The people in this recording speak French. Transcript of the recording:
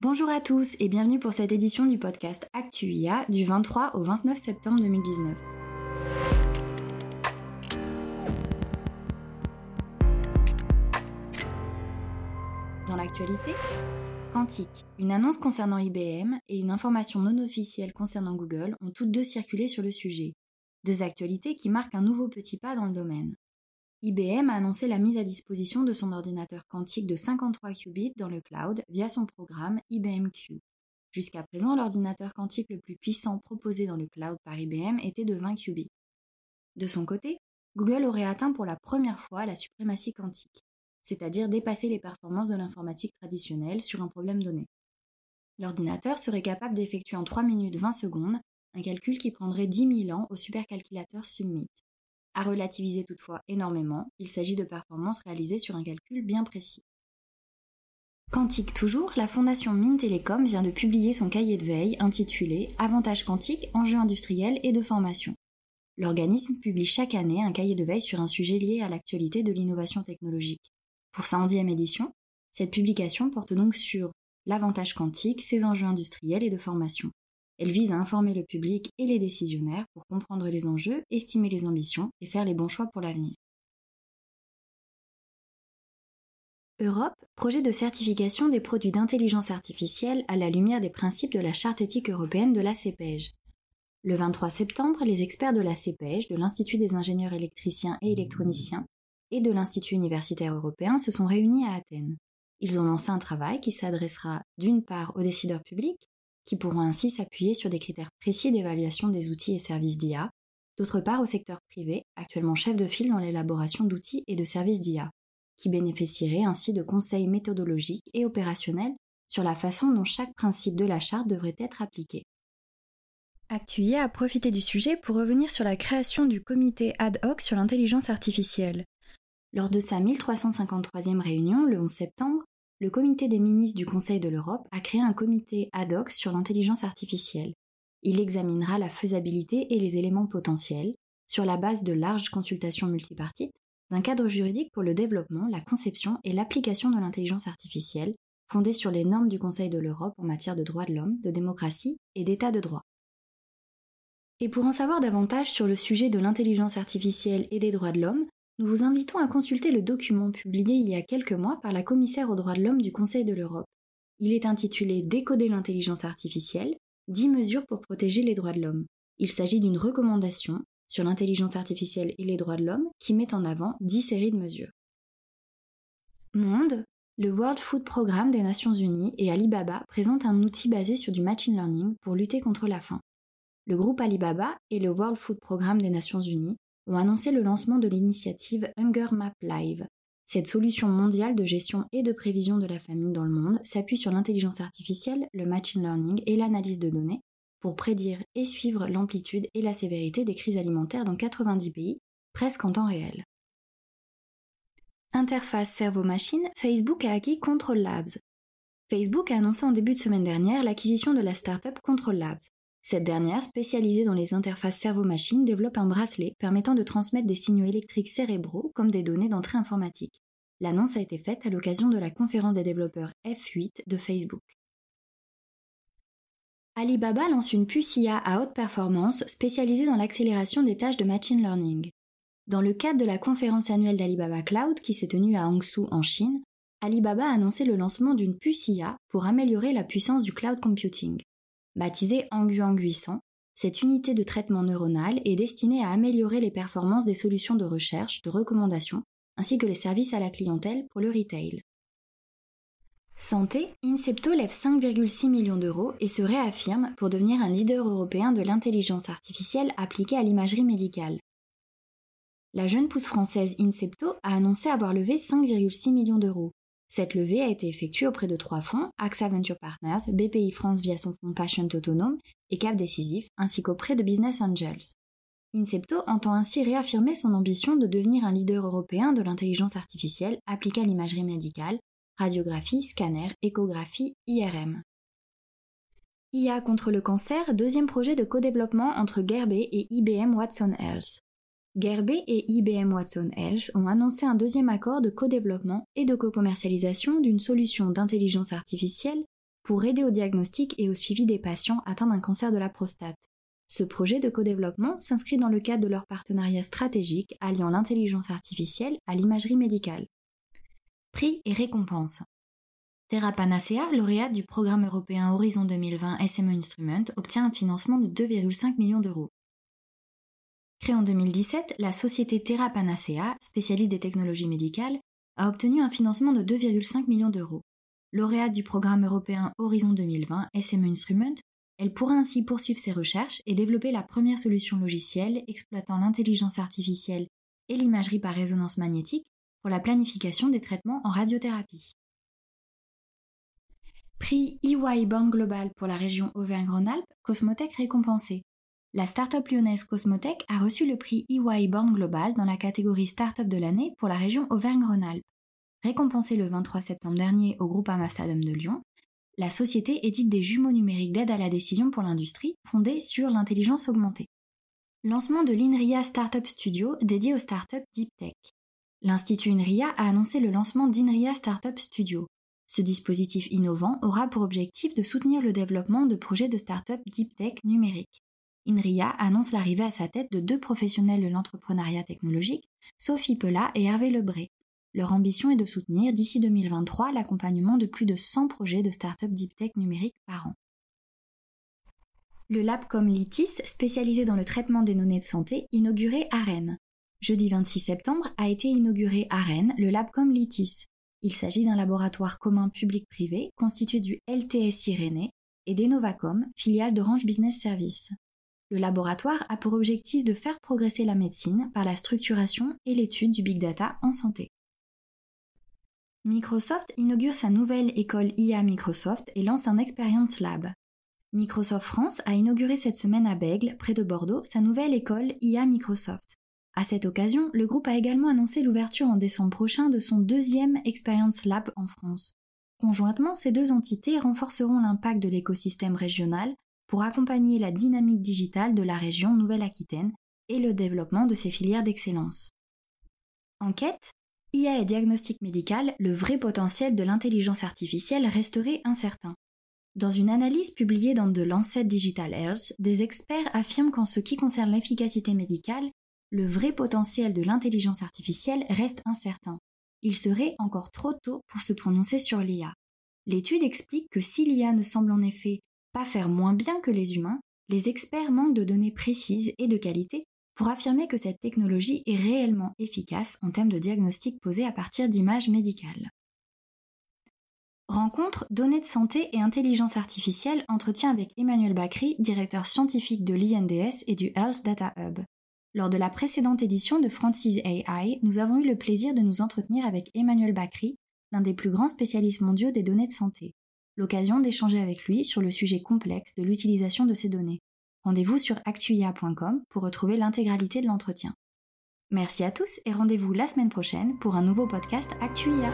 Bonjour à tous et bienvenue pour cette édition du podcast ActuIA du 23 au 29 septembre 2019. Dans l'actualité, Quantique, une annonce concernant IBM et une information non officielle concernant Google ont toutes deux circulé sur le sujet. Deux actualités qui marquent un nouveau petit pas dans le domaine. IBM a annoncé la mise à disposition de son ordinateur quantique de 53 qubits dans le cloud via son programme IBM Q. Jusqu'à présent, l'ordinateur quantique le plus puissant proposé dans le cloud par IBM était de 20 qubits. De son côté, Google aurait atteint pour la première fois la suprématie quantique, c'est-à-dire dépasser les performances de l'informatique traditionnelle sur un problème donné. L'ordinateur serait capable d'effectuer en 3 minutes 20 secondes un calcul qui prendrait 10 000 ans au supercalculateur Summit. À relativiser toutefois énormément, il s'agit de performances réalisées sur un calcul bien précis. Quantique toujours, la fondation Mine Telecom vient de publier son cahier de veille intitulé Avantages quantiques, enjeux industriels et de formation. L'organisme publie chaque année un cahier de veille sur un sujet lié à l'actualité de l'innovation technologique. Pour sa onzième édition, cette publication porte donc sur l'avantage quantique, ses enjeux industriels et de formation. Elle vise à informer le public et les décisionnaires pour comprendre les enjeux, estimer les ambitions et faire les bons choix pour l'avenir. Europe, projet de certification des produits d'intelligence artificielle à la lumière des principes de la charte éthique européenne de la CPEJ. Le 23 septembre, les experts de la CPEJ, de l'Institut des ingénieurs électriciens et électroniciens et de l'Institut universitaire européen se sont réunis à Athènes. Ils ont lancé un travail qui s'adressera d'une part aux décideurs publics, qui pourront ainsi s'appuyer sur des critères précis d'évaluation des outils et services d'IA, d'autre part au secteur privé, actuellement chef de file dans l'élaboration d'outils et de services d'IA, qui bénéficierait ainsi de conseils méthodologiques et opérationnels sur la façon dont chaque principe de la charte devrait être appliqué. ActuIA a profité du sujet pour revenir sur la création du comité ad hoc sur l'intelligence artificielle. Lors de sa 1353e réunion le 11 septembre, le comité des ministres du Conseil de l'Europe a créé un comité ad hoc sur l'intelligence artificielle. Il examinera la faisabilité et les éléments potentiels, sur la base de larges consultations multipartites, d'un cadre juridique pour le développement, la conception et l'application de l'intelligence artificielle, fondée sur les normes du Conseil de l'Europe en matière de droits de l'homme, de démocratie et d'état de droit. Et pour en savoir davantage sur le sujet de l'intelligence artificielle et des droits de l'homme, nous vous invitons à consulter le document publié il y a quelques mois par la commissaire aux droits de l'homme du Conseil de l'Europe. Il est intitulé Décoder l'intelligence artificielle, 10 mesures pour protéger les droits de l'homme. Il s'agit d'une recommandation sur l'intelligence artificielle et les droits de l'homme qui met en avant 10 séries de mesures. Monde, le World Food Programme des Nations Unies et Alibaba présentent un outil basé sur du machine learning pour lutter contre la faim. Le groupe Alibaba et le World Food Programme des Nations Unies ont annoncé le lancement de l'initiative Hunger Map Live. Cette solution mondiale de gestion et de prévision de la famine dans le monde s'appuie sur l'intelligence artificielle, le machine learning et l'analyse de données pour prédire et suivre l'amplitude et la sévérité des crises alimentaires dans 90 pays, presque en temps réel. Interface cerveau-machine, Facebook a acquis Control Labs. Facebook a annoncé en début de semaine dernière l'acquisition de la startup Control Labs. Cette dernière, spécialisée dans les interfaces cerveau-machine, développe un bracelet permettant de transmettre des signaux électriques cérébraux comme des données d'entrée informatique. L'annonce a été faite à l'occasion de la conférence des développeurs F8 de Facebook. Alibaba lance une puce IA à haute performance spécialisée dans l'accélération des tâches de machine learning. Dans le cadre de la conférence annuelle d'Alibaba Cloud qui s'est tenue à Hangzhou en Chine, Alibaba a annoncé le lancement d'une puce IA pour améliorer la puissance du cloud computing. Baptisée Anguang 800, cette unité de traitement neuronal est destinée à améliorer les performances des solutions de recherche, de recommandation, ainsi que les services à la clientèle pour le retail. Santé, Incepto lève 5,6 millions d'euros et se réaffirme pour devenir un leader européen de l'intelligence artificielle appliquée à l'imagerie médicale. La jeune pousse française Incepto a annoncé avoir levé 5,6 millions d'euros, cette levée a été effectuée auprès de trois fonds, AXA Venture Partners, BPI France via son fonds Patient Autonome et Cap Décisif, ainsi qu'auprès de Business Angels. Incepto entend ainsi réaffirmer son ambition de devenir un leader européen de l'intelligence artificielle appliquée à l'imagerie médicale, radiographie, scanner, échographie, IRM. IA contre le cancer, deuxième projet de co-développement entre Gerbet et IBM Watson Health. Gerbet et IBM Watson Health ont annoncé un deuxième accord de co-développement et de co-commercialisation d'une solution d'intelligence artificielle pour aider au diagnostic et au suivi des patients atteints d'un cancer de la prostate. Ce projet de co-développement s'inscrit dans le cadre de leur partenariat stratégique alliant l'intelligence artificielle à l'imagerie médicale. Prix et récompenses. Terra Panacea, lauréate du programme européen Horizon 2020 SME Instrument, obtient un financement de 2,5 millions d'euros. Créée en 2017, la société Terra Panacea, spécialiste des technologies médicales, a obtenu un financement de 2,5 millions d'euros. Lauréate du programme européen Horizon 2020 SME Instrument, elle pourra ainsi poursuivre ses recherches et développer la première solution logicielle exploitant l'intelligence artificielle et l'imagerie par résonance magnétique pour la planification des traitements en radiothérapie. Prix EY Born Global pour la région Auvergne-Rhône-Alpes, Cosmotech récompensé. La start-up lyonnaise Cosmotech a reçu le prix EY Born Global dans la catégorie Start-up de l'année pour la région Auvergne-Rhône-Alpes. Récompensée le 23 septembre dernier au groupe Amastadum de Lyon, la société édite des jumeaux numériques d'aide à la décision pour l'industrie fondés sur l'intelligence augmentée. Lancement de l'INRIA Startup Studio dédié aux startups Deep Tech. L'Institut INRIA a annoncé le lancement d'INRIA Startup Studio, ce dispositif innovant aura pour objectif de soutenir le développement de projets de start-up deep tech numérique. INRIA annonce l'arrivée à sa tête de deux professionnels de l'entrepreneuriat technologique, Sophie Pella et Hervé Lebré. Leur ambition est de soutenir d'ici 2023 l'accompagnement de plus de 100 projets de start-up deep tech numérique par an. Le Labcom Litis, spécialisé dans le traitement des données de santé, inauguré à Rennes. Jeudi 26 septembre a été inauguré à Rennes le Labcom Litis, il s'agit d'un laboratoire commun public-privé constitué du LTSI Rennais et d'Enovacom, filiale d'Orange Business Services. Le laboratoire a pour objectif de faire progresser la médecine par la structuration et l'étude du big data en santé. Microsoft inaugure sa nouvelle école IA Microsoft et lance un Experience Lab. Microsoft France a inauguré cette semaine à Bègle, près de Bordeaux, sa nouvelle école IA Microsoft. À cette occasion, le groupe a également annoncé l'ouverture en décembre prochain de son deuxième Experience Lab en France. Conjointement, ces deux entités renforceront l'impact de l'écosystème régional pour accompagner la dynamique digitale de la région Nouvelle-Aquitaine et le développement de ses filières d'excellence. Enquête IA et diagnostic médical, le vrai potentiel de l'intelligence artificielle resterait incertain. Dans une analyse publiée dans The Lancet Digital Health, des experts affirment qu'en ce qui concerne l'efficacité médicale, le vrai potentiel de l'intelligence artificielle reste incertain. Il serait encore trop tôt pour se prononcer sur l'IA. L'étude explique que si l'IA ne semble en effet pas faire moins bien que les humains, les experts manquent de données précises et de qualité pour affirmer que cette technologie est réellement efficace en termes de diagnostic posé à partir d'images médicales. Rencontre Données de santé et intelligence artificielle entretien avec Emmanuel Bacry, directeur scientifique de l'INDS et du Health Data Hub. Lors de la précédente édition de Francis AI, nous avons eu le plaisir de nous entretenir avec Emmanuel Bacry, l'un des plus grands spécialistes mondiaux des données de santé. L'occasion d'échanger avec lui sur le sujet complexe de l'utilisation de ces données. Rendez-vous sur actuia.com pour retrouver l'intégralité de l'entretien. Merci à tous et rendez-vous la semaine prochaine pour un nouveau podcast Actuia.